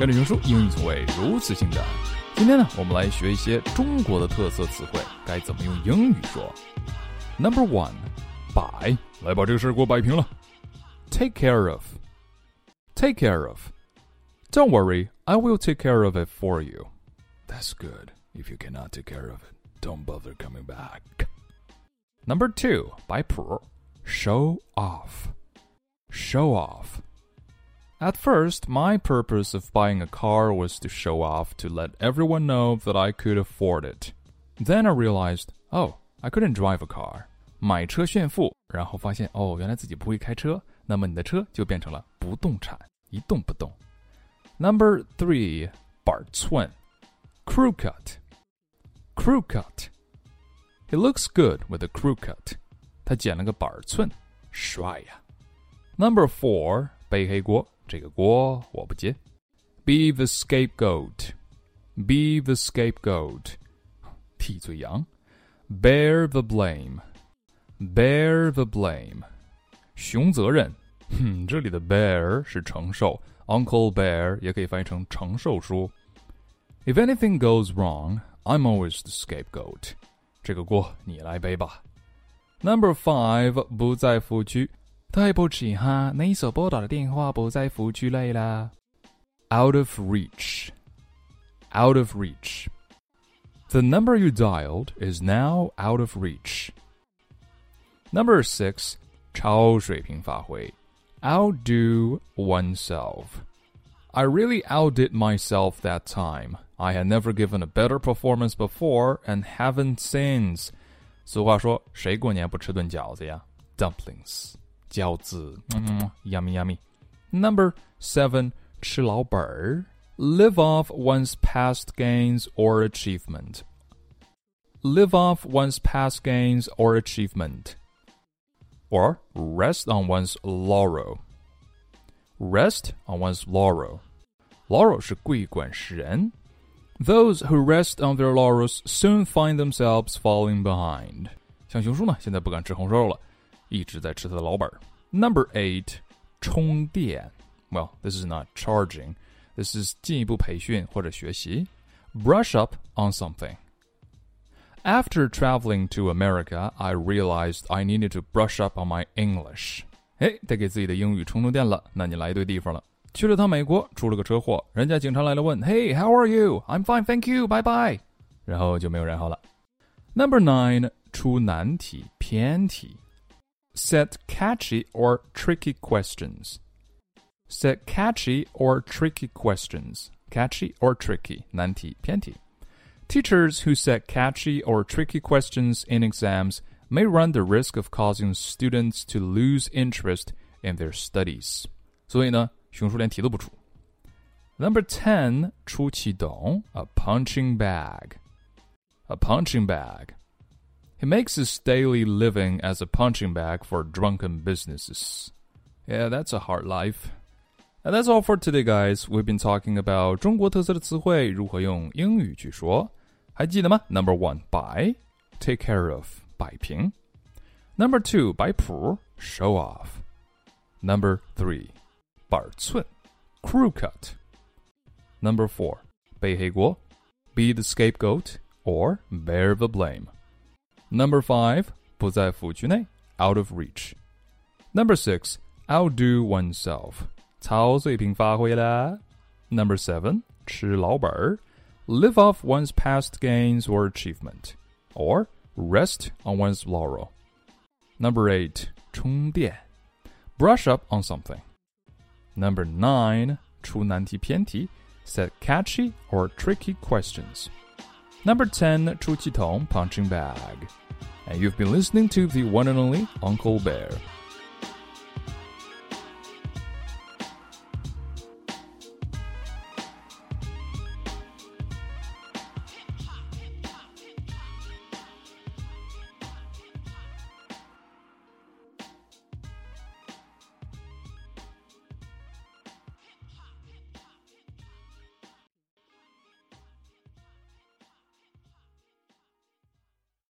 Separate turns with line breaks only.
跟着熊叔，英语从未如此性感。今天呢，我们来学一些中国的特色词汇，该怎么用英语说。Number one，摆，来把这个事儿给我摆平了。Take care of，take care of。Don't worry, I will take care of it for you. That's good. If you cannot take care of it, don't bother coming back. Number two, 摆谱 show off. Show off. At first, my purpose of buying a car was to show off to let everyone know that I could afford it. Then I realized, oh, I couldn't drive a car. 买车炫富，然后发现哦，原来自己不会开车，那么你的车就变成了不动产，一动不动。Number three，板寸，crew cut，crew cut。He looks good with a crew cut。他剪了个板寸，帅呀。Number four，背黑锅。 这个锅我不接。Be the scapegoat, be the scapegoat，替罪羊。Bear the blame, bear the blame，熊责任。哼，这里的 bear 是承受，Uncle Bear 也可以翻译成承受叔。If anything goes wrong, I'm always the scapegoat。这个锅你来背吧。Number five 不在服务区对不起哈，你所拨打的电话不在服务区内啦。Out of reach. Out of reach. The number you dialed is now out of reach. Number six, 超水平发挥. Outdo oneself. I really outdid myself that time. I had never given a better performance before and haven't since. 俗话说，谁过年不吃顿饺子呀？Dumplings. 饺子，嗯，yummy yummy。Number seven，吃老本儿，live off one's past gains or achievement. Live off one's past gains or achievement. Or rest on one's laurel. Rest on one's laurel. Laurel 是桂冠诗人。Those who rest on their laurels soon find themselves falling behind. 像熊叔呢，现在不敢吃红烧肉了。 一直在吃他的老本儿。Number eight，充电。Well, this is not charging. This is 进一步培训或者学习。Brush up on something. After traveling to America, I realized I needed to brush up on my English. 哎，得给自己的英语充充电了。那你来对地方了。去了趟美国，出了个车祸，人家警察来了问：“Hey, how are you? I'm fine, thank you. Bye bye。”然后就没有然后了。Number nine，出难题偏题。Set catchy or tricky questions. Set catchy or tricky questions. Catchy or tricky 难题偏题. Teachers who set catchy or tricky questions in exams may run the risk of causing students to lose interest in their studies. 所以呢，熊叔连题都不出。Number ten，出气筒，a punching bag. A punching bag. He makes his daily living as a punching bag for drunken businesses. Yeah, that's a hard life. And that's all for today, guys. We've been talking about 中国特色的词汇如何用英语去说，还记得吗？Number one, buy, take care of, 摆平。Number two, 摆谱 show off. Number three, 板寸 crew cut. Number four, 背黑锅 be the scapegoat or bear the blame. Number five, 不在服务区内，out eh? of reach. Number six, outdo oneself. 超水平发挥啦。Number seven, 吃老本儿，live off one's past gains or achievement, or rest on one's laurel. Number eight, 充电，brush up on something. Number nine, 出难题偏题，set catchy or tricky questions. Number ten, 出气筒 punching bag. And you've been listening to the one and only Uncle Bear.